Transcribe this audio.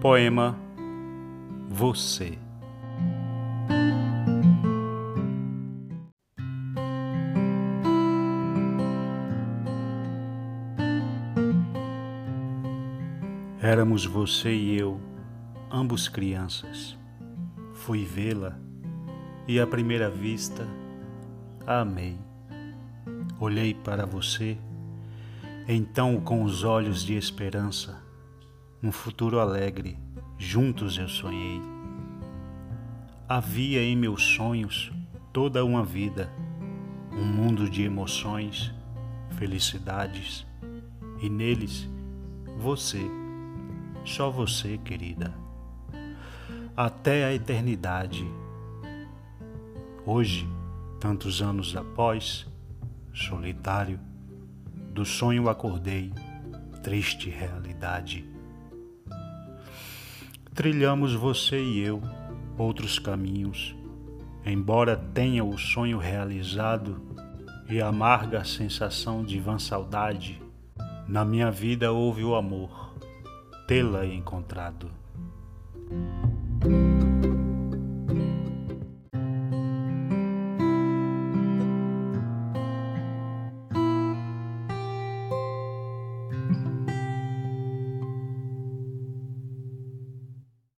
Poema Você. Éramos você e eu, ambos crianças. Fui vê-la e à primeira vista a amei. Olhei para você, então com os olhos de esperança, um futuro alegre, juntos eu sonhei. Havia em meus sonhos toda uma vida, um mundo de emoções, felicidades, e neles você, só você, querida. Até a eternidade Hoje, tantos anos após, solitário, do sonho acordei, triste realidade. Trilhamos você e eu outros caminhos, embora tenha o sonho realizado e amarga sensação de vã saudade, na minha vida houve o amor, tê-la encontrado.